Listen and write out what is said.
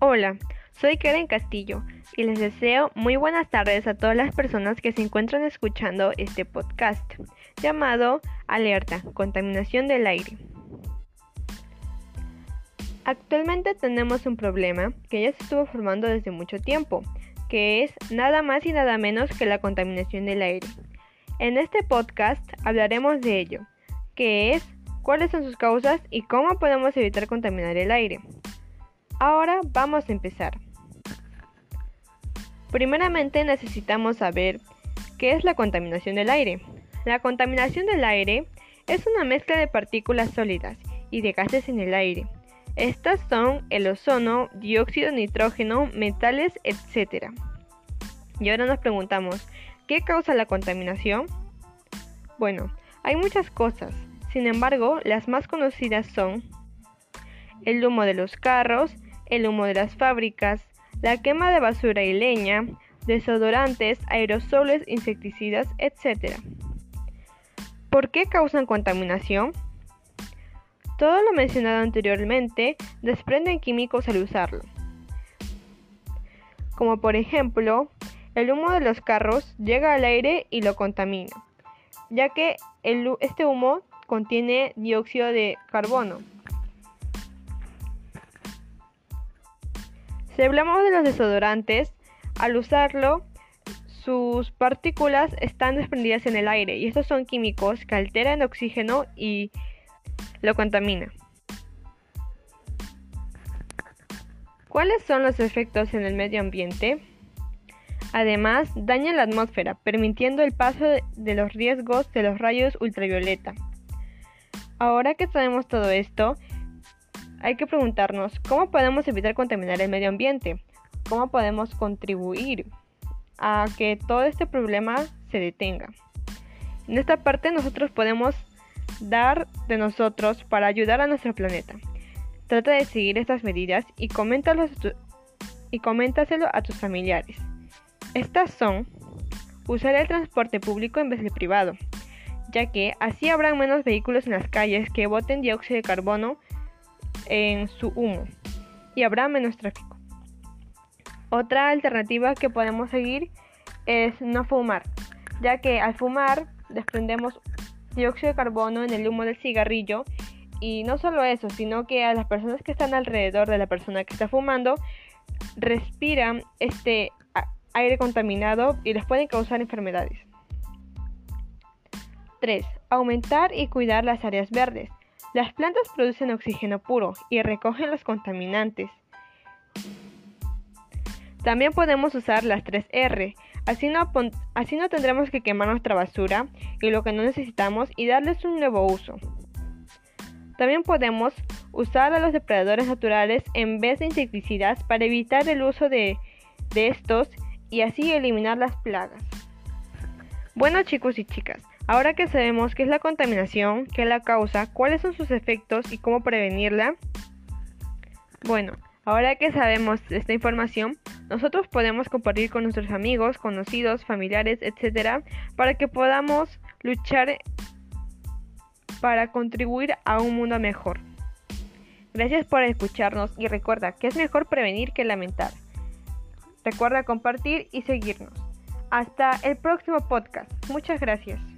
Hola, soy Karen Castillo y les deseo muy buenas tardes a todas las personas que se encuentran escuchando este podcast llamado Alerta, Contaminación del Aire. Actualmente tenemos un problema que ya se estuvo formando desde mucho tiempo, que es nada más y nada menos que la contaminación del aire. En este podcast hablaremos de ello, qué es, cuáles son sus causas y cómo podemos evitar contaminar el aire. Ahora vamos a empezar. Primeramente necesitamos saber qué es la contaminación del aire. La contaminación del aire es una mezcla de partículas sólidas y de gases en el aire. Estas son el ozono, dióxido de nitrógeno, metales, etc. Y ahora nos preguntamos, ¿qué causa la contaminación? Bueno, hay muchas cosas. Sin embargo, las más conocidas son el humo de los carros, el humo de las fábricas, la quema de basura y leña, desodorantes, aerosoles, insecticidas, etc. ¿Por qué causan contaminación? Todo lo mencionado anteriormente desprenden químicos al usarlo. Como por ejemplo, el humo de los carros llega al aire y lo contamina, ya que este humo contiene dióxido de carbono, Si hablamos de los desodorantes, al usarlo, sus partículas están desprendidas en el aire y estos son químicos que alteran el oxígeno y lo contaminan. ¿Cuáles son los efectos en el medio ambiente? Además, dañan la atmósfera, permitiendo el paso de los riesgos de los rayos ultravioleta. Ahora que sabemos todo esto, hay que preguntarnos cómo podemos evitar contaminar el medio ambiente, cómo podemos contribuir a que todo este problema se detenga. En esta parte nosotros podemos dar de nosotros para ayudar a nuestro planeta. Trata de seguir estas medidas y y coméntaselo a tus familiares. Estas son usar el transporte público en vez del privado, ya que así habrán menos vehículos en las calles que boten dióxido de carbono en su humo y habrá menos tráfico. Otra alternativa que podemos seguir es no fumar, ya que al fumar desprendemos dióxido de carbono en el humo del cigarrillo y no solo eso, sino que a las personas que están alrededor de la persona que está fumando respiran este aire contaminado y les pueden causar enfermedades. 3. Aumentar y cuidar las áreas verdes. Las plantas producen oxígeno puro y recogen los contaminantes. También podemos usar las 3R, así no, así no tendremos que quemar nuestra basura y lo que no necesitamos y darles un nuevo uso. También podemos usar a los depredadores naturales en vez de insecticidas para evitar el uso de, de estos y así eliminar las plagas. Bueno chicos y chicas, Ahora que sabemos qué es la contaminación, qué es la causa, cuáles son sus efectos y cómo prevenirla, bueno, ahora que sabemos esta información, nosotros podemos compartir con nuestros amigos, conocidos, familiares, etcétera, para que podamos luchar para contribuir a un mundo mejor. Gracias por escucharnos y recuerda que es mejor prevenir que lamentar. Recuerda compartir y seguirnos. Hasta el próximo podcast. Muchas gracias.